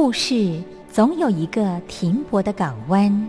故事总有一个停泊的港湾。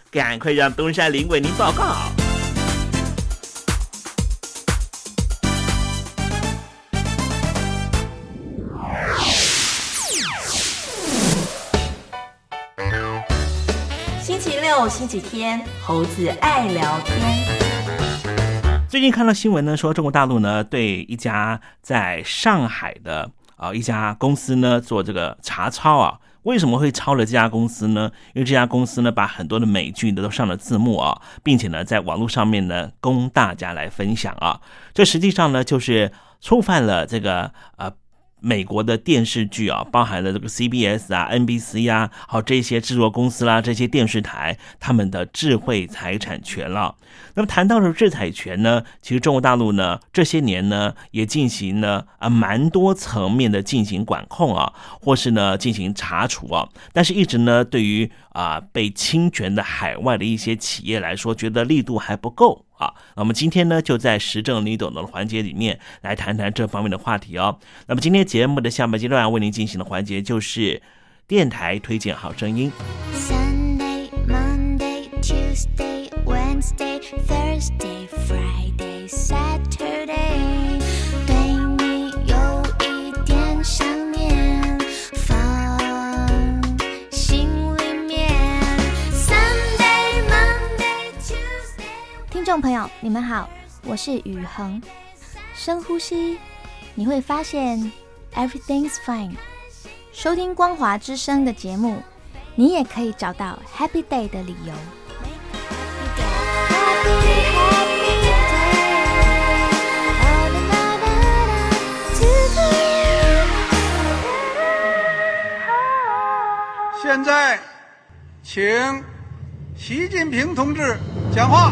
赶快让东山林为您报告。星期六、星期天，猴子爱聊天。最近看到新闻呢，说中国大陆呢对一家在上海的啊一家公司呢做这个查抄啊。为什么会抄了这家公司呢？因为这家公司呢把很多的美剧呢都上了字幕啊，并且呢在网络上面呢供大家来分享啊。这实际上呢就是触犯了这个呃。美国的电视剧啊，包含了这个 CBS 啊、NBC 呀啊，好这些制作公司啦，这些电视台他们的智慧财产权了。那么谈到了智财权呢，其实中国大陆呢这些年呢也进行了啊蛮多层面的进行管控啊，或是呢进行查处啊，但是一直呢对于啊被侵权的海外的一些企业来说，觉得力度还不够。好，那么今天呢，就在时政你懂的环节里面来谈谈这方面的话题哦。那么今天节目的下半阶段为您进行的环节就是电台推荐好声音。Sunday, Monday, Tuesday, Wednesday, Thursday, 众朋友，你们好，我是宇恒。深呼吸，你会发现 everything's fine。收听光华之声的节目，你也可以找到 happy day 的理由。现在，请习近平同志讲话。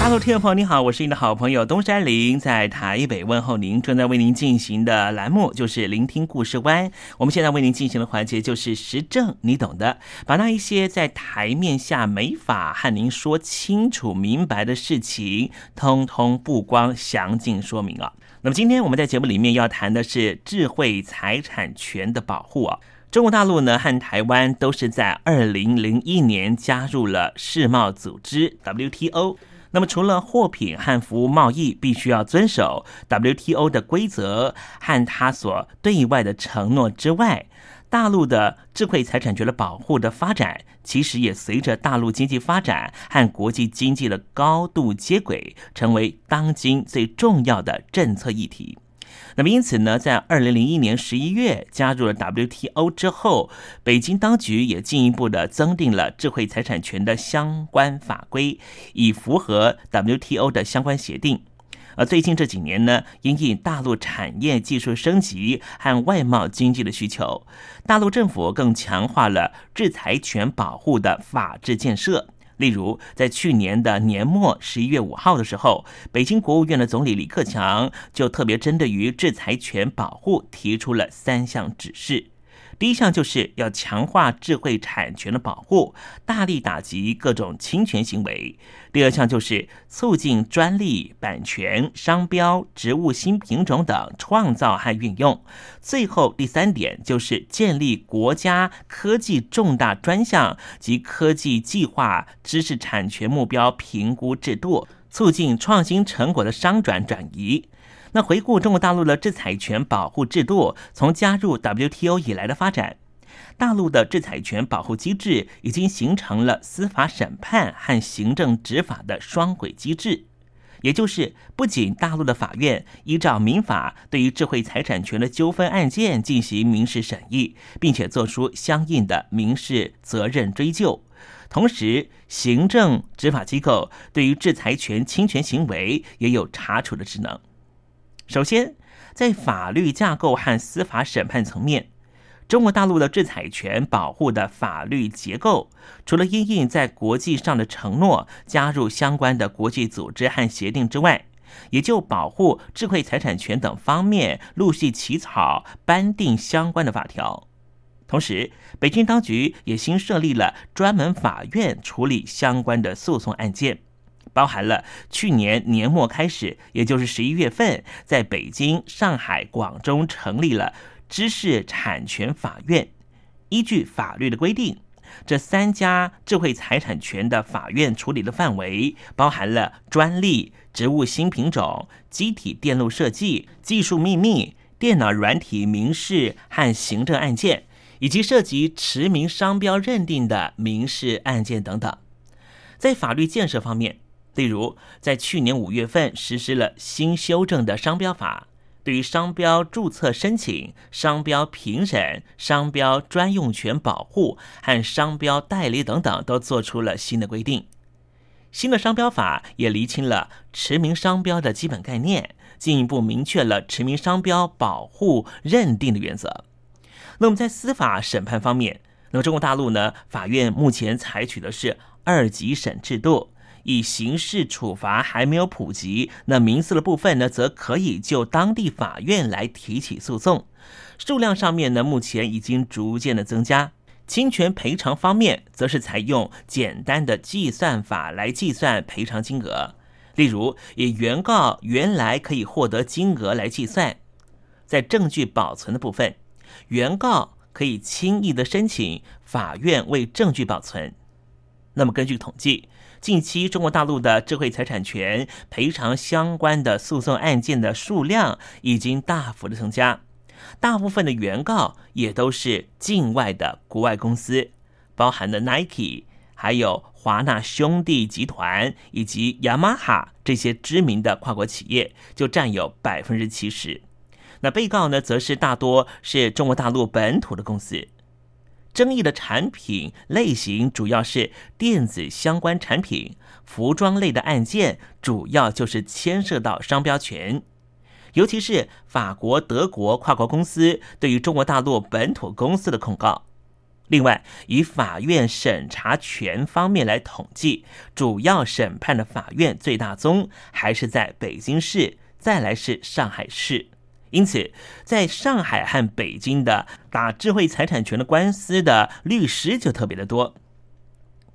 大 Hello，听众朋友，你好，我是你的好朋友东山林，在台北问候您。正在为您进行的栏目就是聆听故事湾。我们现在为您进行的环节就是时政，你懂的，把那一些在台面下没法和您说清楚明白的事情，通通曝光，详尽说明啊。那么今天我们在节目里面要谈的是智慧财产权的保护啊。中国大陆呢和台湾都是在二零零一年加入了世贸组织 WTO。那么，除了货品和服务贸易必须要遵守 WTO 的规则和他所对外的承诺之外，大陆的智慧财产权的保护的发展，其实也随着大陆经济发展和国际经济的高度接轨，成为当今最重要的政策议题。那么，因此呢，在二零零一年十一月加入了 WTO 之后，北京当局也进一步的增订了智慧财产权的相关法规，以符合 WTO 的相关协定。而最近这几年呢，因应大陆产业技术升级和外贸经济的需求，大陆政府更强化了制裁权保护的法治建设。例如，在去年的年末十一月五号的时候，北京国务院的总理李克强就特别针对于制裁权保护提出了三项指示。第一项就是要强化智慧产权的保护，大力打击各种侵权行为；第二项就是促进专利、版权、商标、植物新品种等创造和运用；最后第三点就是建立国家科技重大专项及科技计划知识产权目标评估制度，促进创新成果的商转转移。那回顾中国大陆的制裁权保护制度，从加入 WTO 以来的发展，大陆的制裁权保护机制已经形成了司法审判和行政执法的双轨机制，也就是不仅大陆的法院依照民法对于智慧财产权的纠纷案件进行民事审议，并且做出相应的民事责任追究，同时行政执法机构对于制裁权侵权行为也有查处的职能。首先，在法律架构和司法审判层面，中国大陆的制裁权保护的法律结构，除了因应在国际上的承诺，加入相关的国际组织和协定之外，也就保护智慧财产权等方面陆续起草颁定相关的法条。同时，北京当局也新设立了专门法院处理相关的诉讼案件。包含了去年年末开始，也就是十一月份，在北京、上海、广州成立了知识产权法院。依据法律的规定，这三家智慧财产权的法院处理的范围，包含了专利、植物新品种、机体电路设计、技术秘密、电脑软体民事和行政案件，以及涉及驰名商标认定的民事案件等等。在法律建设方面，例如，在去年五月份实施了新修正的商标法，对于商标注册申请、商标评审、商标专用权保护和商标代理等等，都做出了新的规定。新的商标法也厘清了驰名商标的基本概念，进一步明确了驰名商标保护认定的原则。那么，在司法审判方面，那么中国大陆呢，法院目前采取的是二级审制度。以刑事处罚还没有普及，那民事的部分呢，则可以就当地法院来提起诉讼。数量上面呢，目前已经逐渐的增加。侵权赔偿方面，则是采用简单的计算法来计算赔偿金额。例如，以原告原来可以获得金额来计算。在证据保存的部分，原告可以轻易的申请法院为证据保存。那么根据统计。近期，中国大陆的智慧财产权赔偿相关的诉讼案件的数量已经大幅的增加，大部分的原告也都是境外的国外公司，包含了 Nike、还有华纳兄弟集团以及雅马哈这些知名的跨国企业，就占有百分之七十。那被告呢，则是大多是中国大陆本土的公司。争议的产品类型主要是电子相关产品、服装类的案件，主要就是牵涉到商标权，尤其是法国、德国跨国公司对于中国大陆本土公司的控告。另外，以法院审查权方面来统计，主要审判的法院最大宗还是在北京市，再来是上海市。因此，在上海和北京的打智慧财产权的官司的律师就特别的多。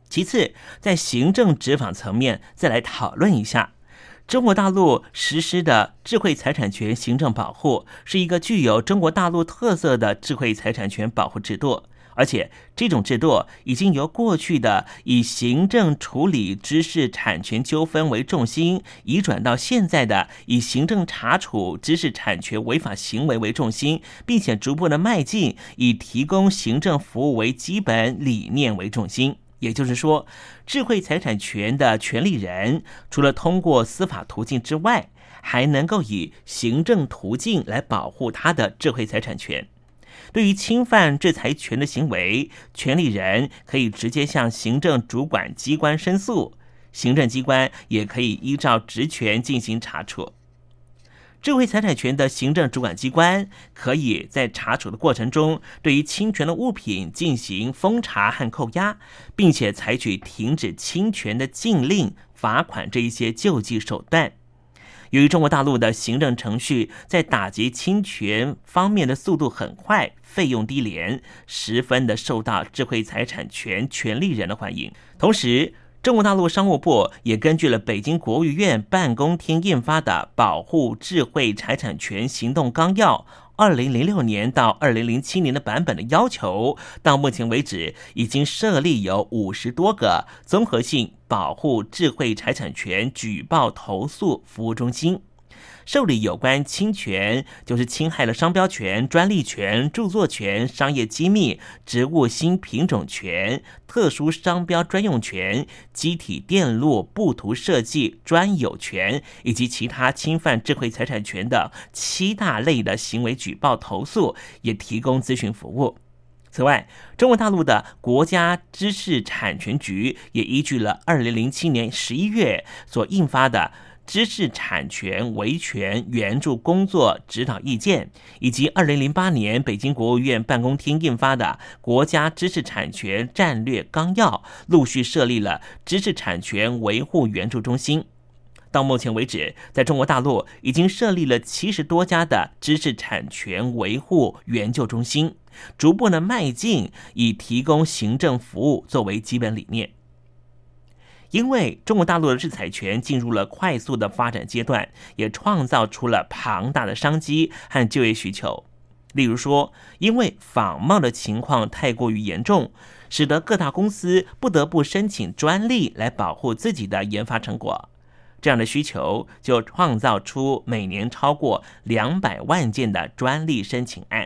其次，在行政执法层面，再来讨论一下，中国大陆实施的智慧财产权行政保护是一个具有中国大陆特色的智慧财产权保护制度。而且，这种制度已经由过去的以行政处理知识产权纠纷为重心，移转到现在的以行政查处知识产权违法行为为重心，并且逐步的迈进以提供行政服务为基本理念为重心。也就是说，智慧财产权的权利人，除了通过司法途径之外，还能够以行政途径来保护他的智慧财产权。对于侵犯制裁权的行为，权利人可以直接向行政主管机关申诉，行政机关也可以依照职权进行查处。智慧财产权的行政主管机关可以在查处的过程中，对于侵权的物品进行封查和扣押，并且采取停止侵权的禁令、罚款这一些救济手段。由于中国大陆的行政程序在打击侵权方面的速度很快，费用低廉，十分的受到智慧财产权权利人的欢迎。同时，中国大陆商务部也根据了北京国务院办公厅印发的《保护智慧财产权行动纲要》。二零零六年到二零零七年的版本的要求，到目前为止已经设立有五十多个综合性保护智慧财产权举报投诉服务中心。受理有关侵权，就是侵害了商标权、专利权、著作权、商业机密、植物新品种权、特殊商标专用权、机体电路布图设计专有权以及其他侵犯智慧财产权的七大类的行为举报投诉，也提供咨询服务。此外，中国大陆的国家知识产权局也依据了二零零七年十一月所印发的。知识产权维权援助工作指导意见，以及二零零八年北京国务院办公厅印发的《国家知识产权战略纲要》，陆续设立了知识产权维护援助中心。到目前为止，在中国大陆已经设立了七十多家的知识产权维护援救中心，逐步的迈进以提供行政服务作为基本理念。因为中国大陆的制裁权进入了快速的发展阶段，也创造出了庞大的商机和就业需求。例如说，因为仿冒的情况太过于严重，使得各大公司不得不申请专利来保护自己的研发成果。这样的需求就创造出每年超过两百万件的专利申请案。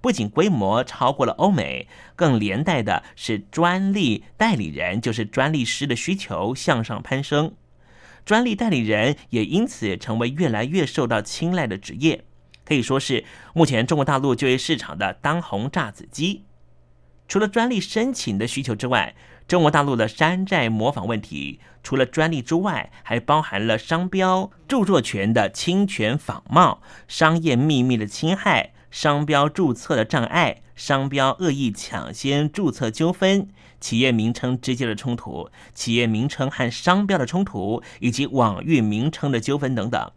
不仅规模超过了欧美，更连带的是专利代理人，就是专利师的需求向上攀升，专利代理人也因此成为越来越受到青睐的职业，可以说是目前中国大陆就业市场的当红炸子鸡。除了专利申请的需求之外，中国大陆的山寨模仿问题，除了专利之外，还包含了商标、著作权的侵权仿冒、商业秘密的侵害。商标注册的障碍、商标恶意抢先注册纠纷、企业名称之间的冲突、企业名称和商标的冲突，以及网域名称的纠纷等等，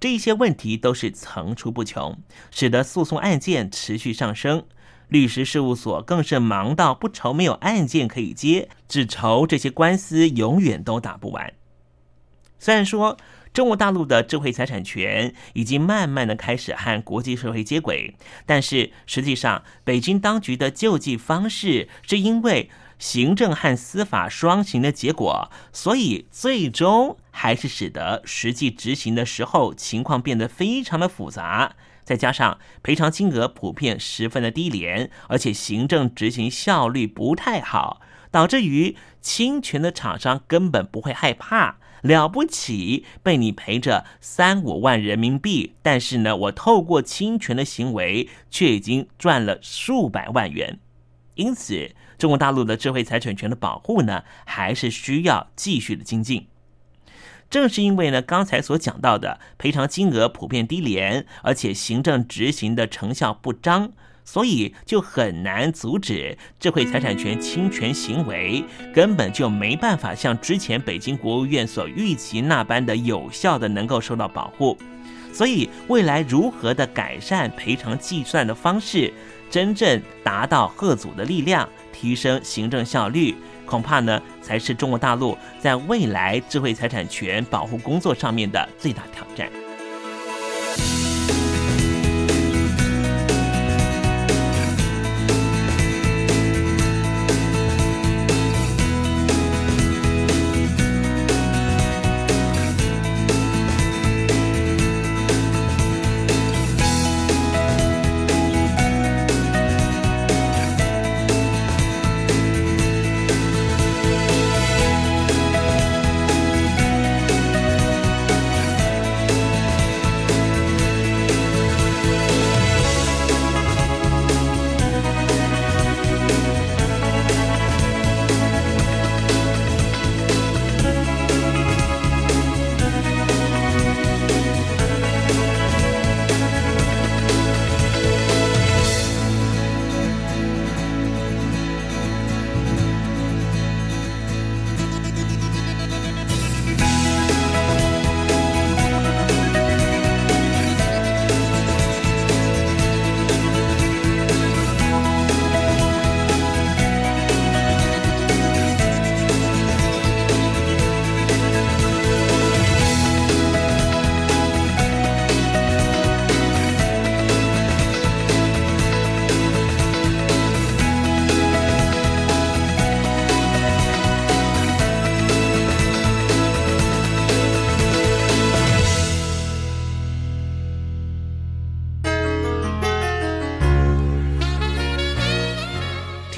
这一些问题都是层出不穷，使得诉讼案件持续上升。律师事务所更是忙到不愁没有案件可以接，只愁这些官司永远都打不完。虽然说。中国大陆的智慧财产权已经慢慢的开始和国际社会接轨，但是实际上，北京当局的救济方式是因为行政和司法双行的结果，所以最终还是使得实际执行的时候情况变得非常的复杂。再加上赔偿金额普遍十分的低廉，而且行政执行效率不太好，导致于侵权的厂商根本不会害怕。了不起，被你赔着三五万人民币，但是呢，我透过侵权的行为，却已经赚了数百万元。因此，中国大陆的智慧财产权的保护呢，还是需要继续的精进。正是因为呢，刚才所讲到的赔偿金额普遍低廉，而且行政执行的成效不彰，所以就很难阻止智慧财产权侵权行为，根本就没办法像之前北京国务院所预期那般的有效的能够受到保护。所以未来如何的改善赔偿计算的方式，真正达到贺阻的力量，提升行政效率，恐怕呢才是中国大陆在未来智慧财产权保护工作上面的最大挑战。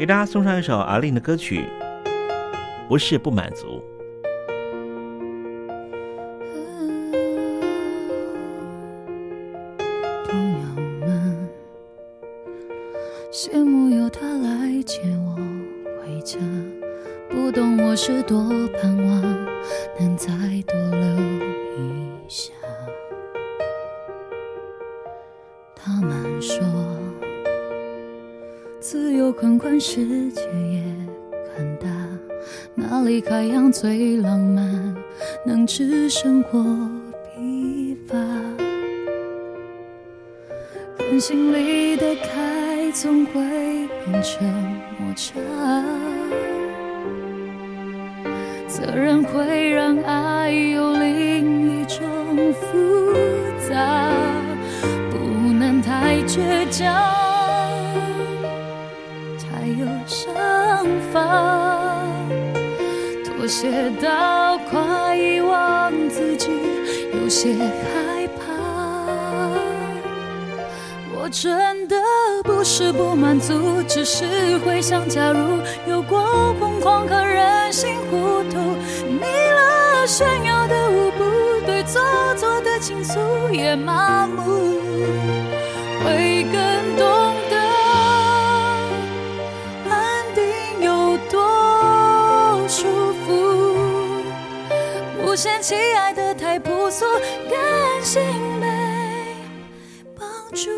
给大家送上一首阿令的歌曲，不是不满足。朋友们羡慕有他来接我回家，不懂我是多盼望能再多留一下。他们说。自由宽宽，世界也很大，哪里海洋最浪漫，能使生活疲乏？感情里的开，总会变成摩擦，责任会让爱有另一种复杂，不能太倔强。妥协到快遗忘自己，有些害怕。我真的不是不满足，只是会想，假如有过疯狂和任性糊涂，腻了炫耀的舞步，对做作的倾诉也麻木，嫌弃爱的太朴素，感性没帮助。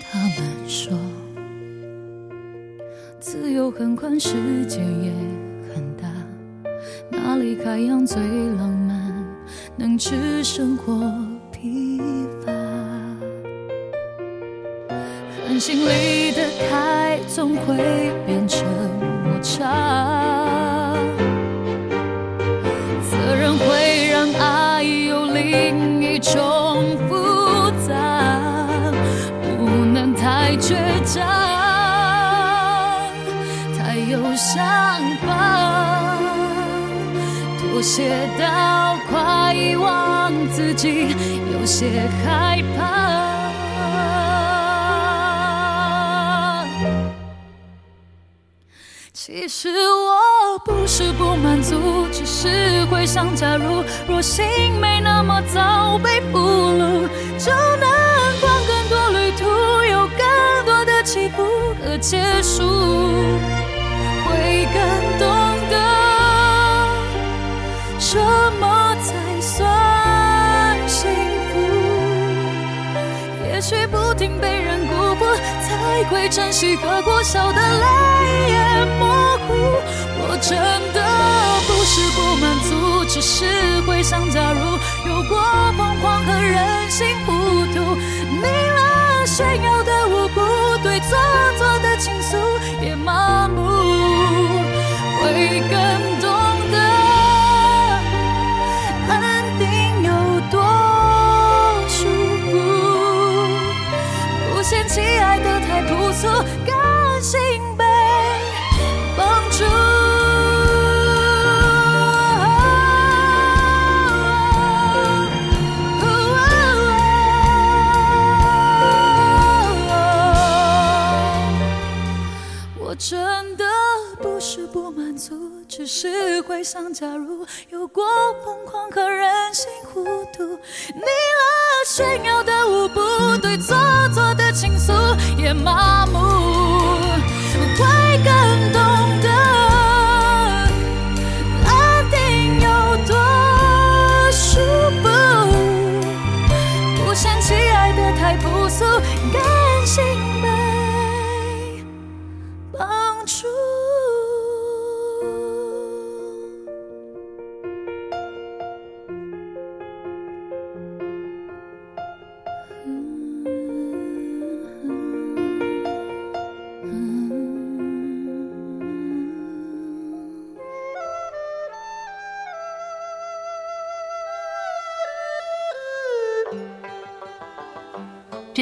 他们说，自由很宽，世界也很大，哪里海洋最浪漫，能吃生活心里的开，总会变成摩擦。责任会让爱有另一种复杂，不能太倔强，太有想法。妥协到快遗忘自己，有些害怕。是我不是不满足，只是会想，假如若心没那么早被俘虏，就能逛更多旅途，有更多的起伏和结束，会更懂得什么才算幸福。也许不停被人才会珍惜和过笑的泪也模糊。我真的不是不满足，只是会想，假如有过疯狂和任性糊涂，你了炫耀的无辜，对做作的倾诉也麻木，想，假如有过疯狂和任性糊涂，你了炫耀的舞步，对错错的倾诉也麻木，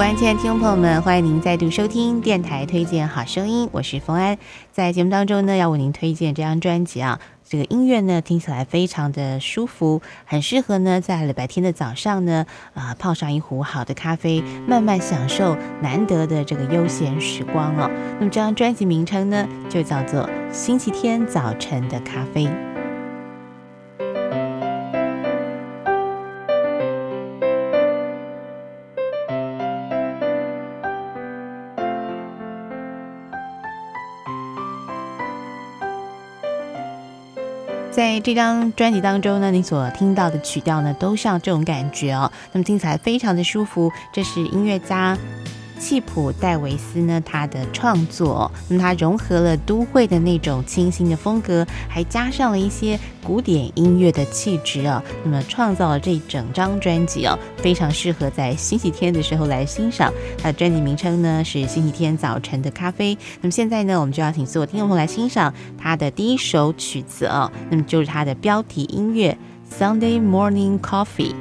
安，亲爱的听众朋友们，欢迎您再度收听电台推荐好声音，我是冯安。在节目当中呢，要为您推荐这张专辑啊，这个音乐呢听起来非常的舒服，很适合呢在礼拜天的早上呢，啊、泡上一壶好的咖啡，慢慢享受难得的这个悠闲时光哦。那么这张专辑名称呢，就叫做《星期天早晨的咖啡》。在这张专辑当中呢，你所听到的曲调呢，都像这种感觉哦。那么听起来非常的舒服。这是音乐家契普戴维斯呢他的创作，那么他融合了都会的那种清新的风格，还加上了一些古典音乐的气质啊。那么创造了这整张专辑哦，非常适合在星期天的时候来欣赏。他的专辑名称呢是《星期天早晨的咖啡》。那么现在呢，我们就要请所有听众朋友来欣赏他的第一首曲子哦，那么就是他的标题音乐《Sunday Morning Coffee》。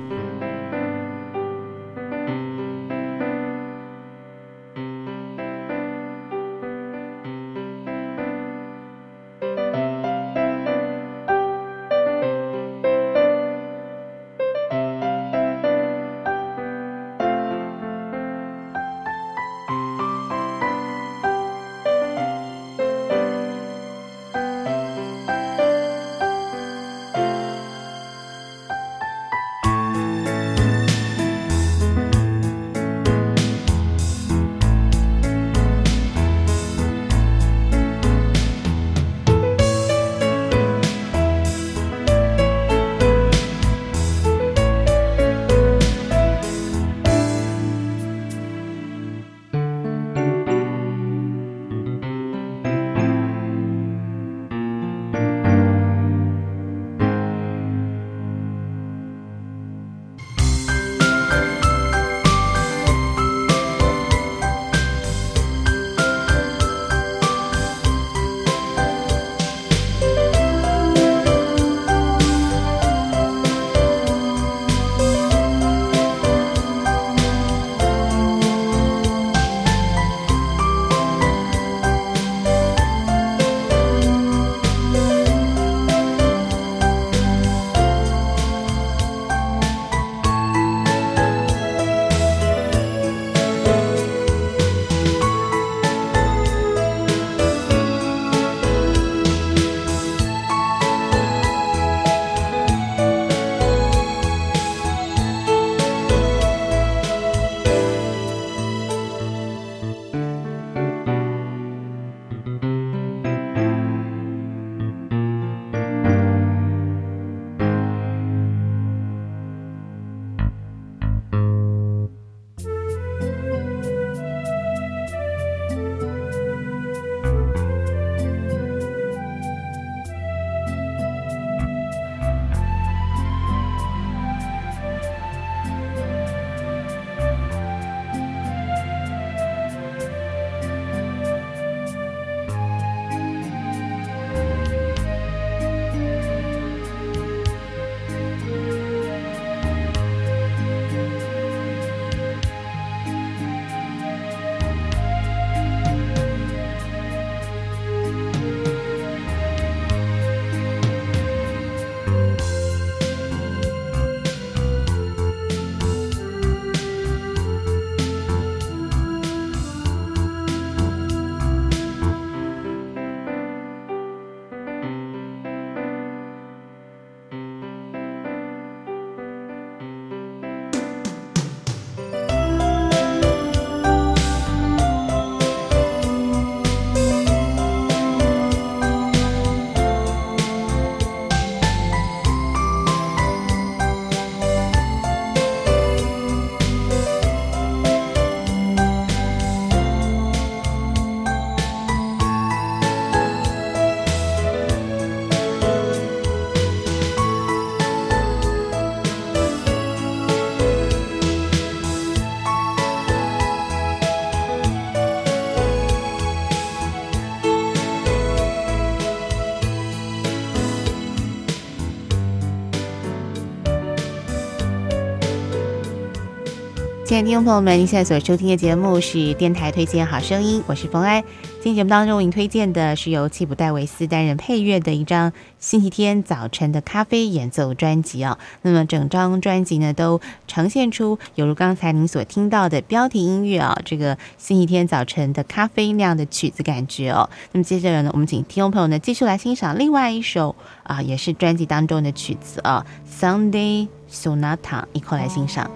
亲爱的听众朋友们，您现在所收听的节目是电台推荐好声音，我是冯安。今天节目当中，为您推荐的是由齐普戴维斯担任配乐的一张星期天早晨的咖啡演奏专辑哦。那么整张专辑呢，都呈现出犹如刚才您所听到的标题音乐啊，这个星期天早晨的咖啡那样的曲子感觉哦。那么接下来呢，我们请听众朋友呢继续来欣赏另外一首啊，也是专辑当中的曲子啊，《Sunday Sonata》，一块来欣赏。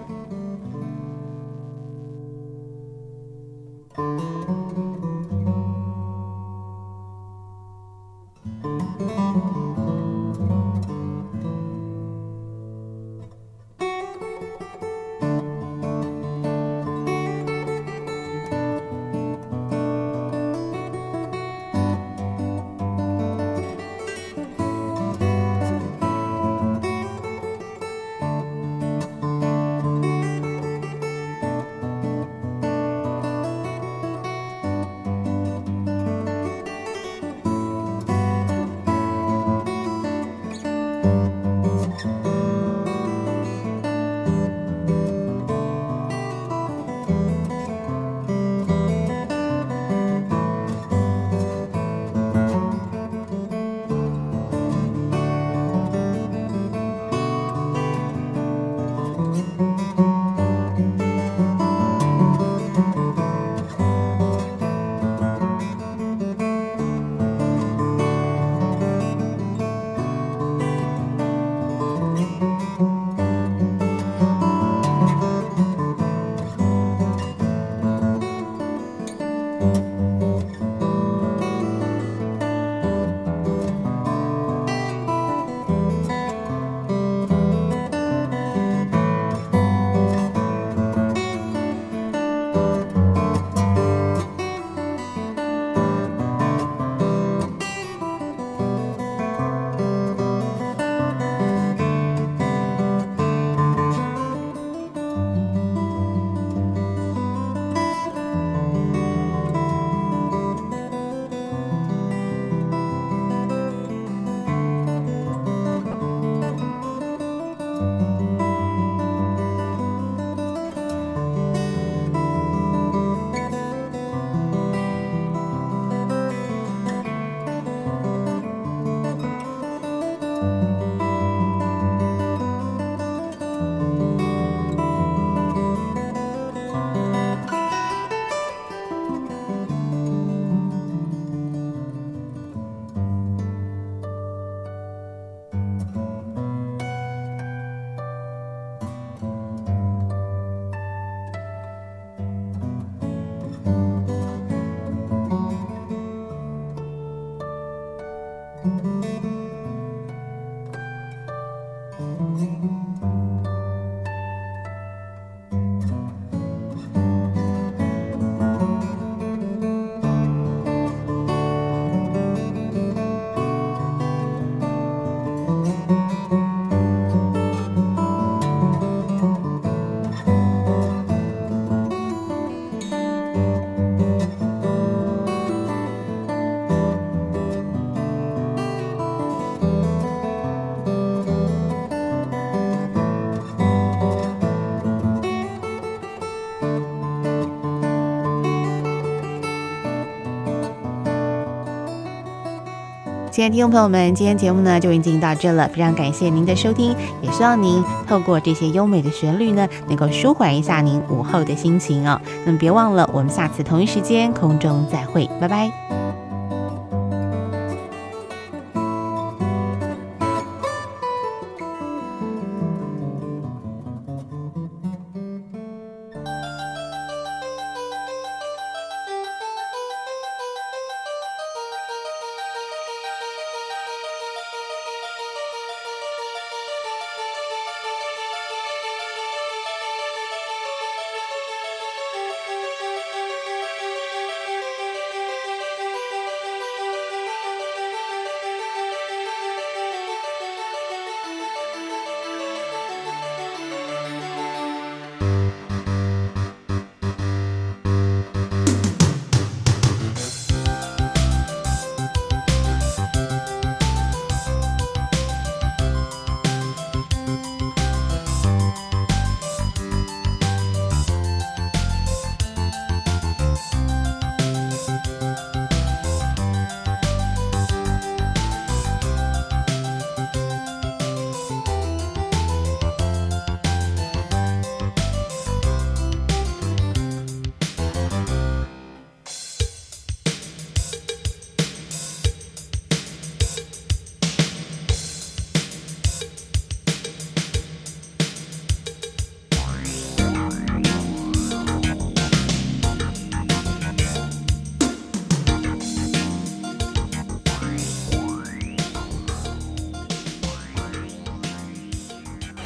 亲爱的听众朋友们，今天节目呢就已经到这了，非常感谢您的收听，也希望您透过这些优美的旋律呢，能够舒缓一下您午后的心情哦。那么别忘了，我们下次同一时间空中再会，拜拜。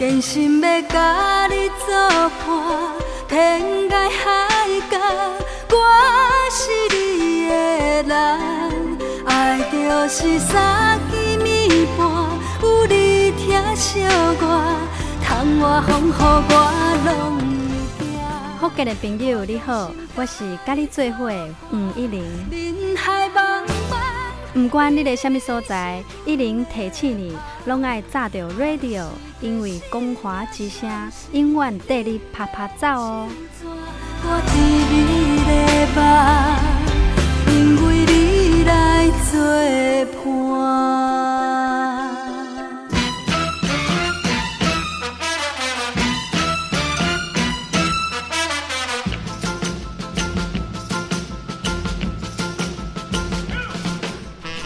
坚心要甲你作伴，天涯海角，我是你的人。爱就是三更暝半，有你疼惜我，窗外风雨我拢会惊。福建的朋友你好，我是甲你做伙的黄一玲。不管你在什么所在，一零提醒你，拢爱炸着 radio，因为光华之声永远带你啪啪走哦。我知你的梦，因为你来作伴。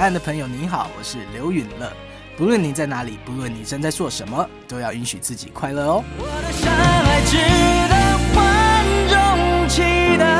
岸的朋友，你好，我是刘允乐。不论你在哪里，不论你正在做什么，都要允许自己快乐哦。我的伤害值得万众期待。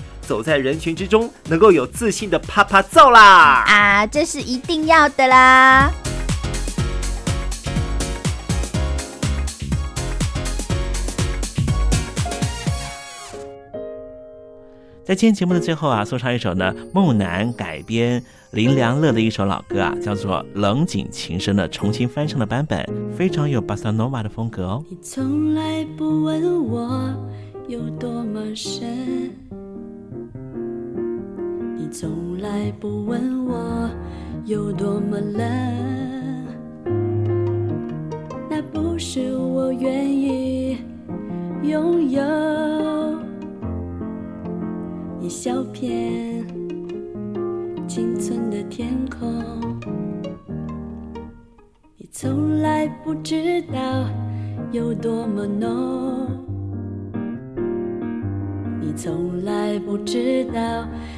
走在人群之中，能够有自信的啪啪照啦！啊，这是一定要的啦！在今天节目的最后啊，送上一首呢梦楠改编林良乐的一首老歌啊，叫做《冷井情深》的重新翻唱的版本，非常有巴萨诺瓦的风格哦。你从来不问我有多么深，你从来不问我有多么冷，那不是我愿意拥有一小片仅存的天空。你从来不知道有多么浓，你从来不知道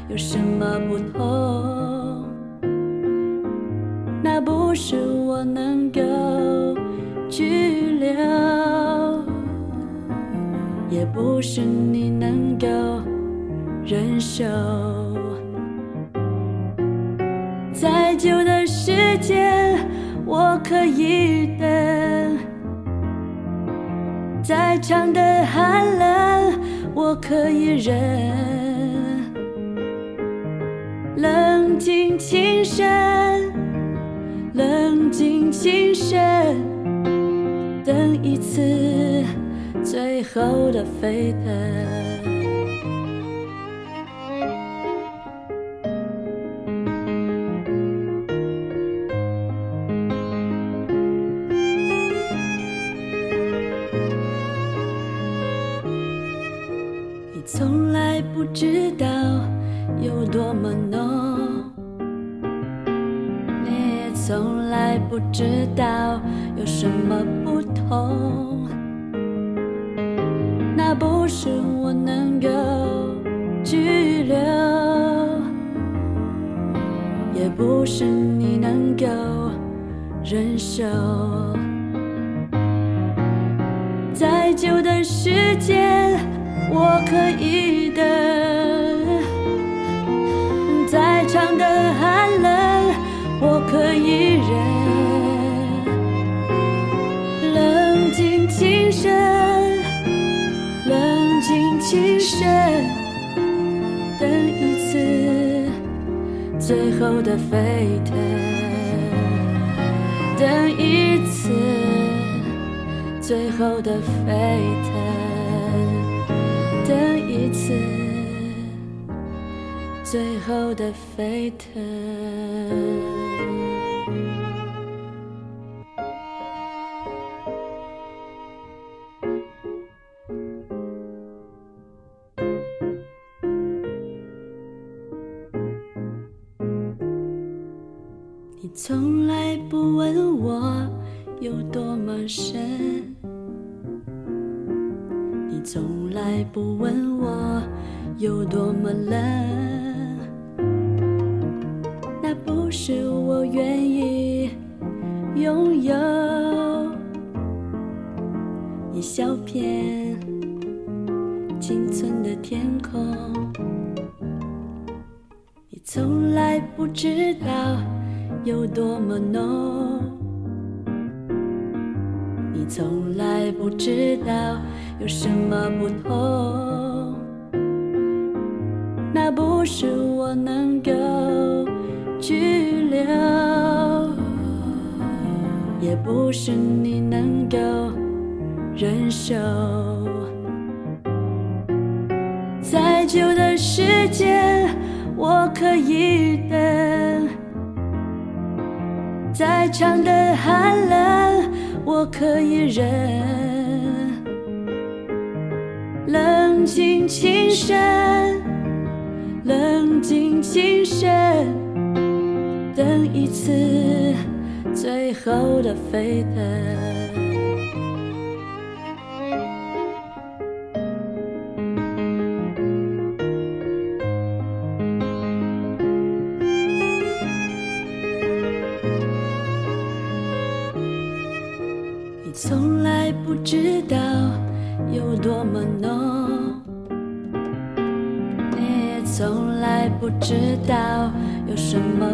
有什么不同。那不是我能够拘留，也不是你能够忍受。再久的时间，我可以等；再长的寒冷，我可以忍。冷静情深，冷静情深，等一次最后的沸腾。有什么不同。那不是我能够拘留，也不是你能够忍受。的沸腾，等一次。最后的沸腾，等一次，最后的沸腾。等一次最后的沸腾。你从来不知道。有多么浓，你也从来不知道有什么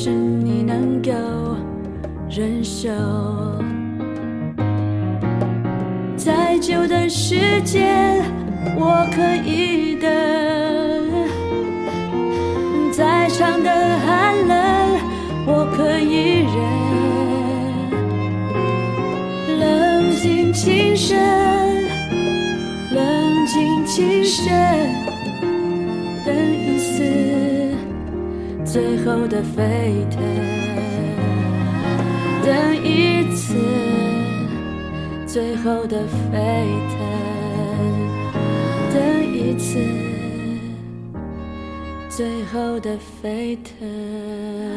是你能够忍受。再久的时间，我可以等。再长的寒冷，我可以忍。冷静轻声，的沸腾，等一次最后的沸腾，等一次。最后的沸腾。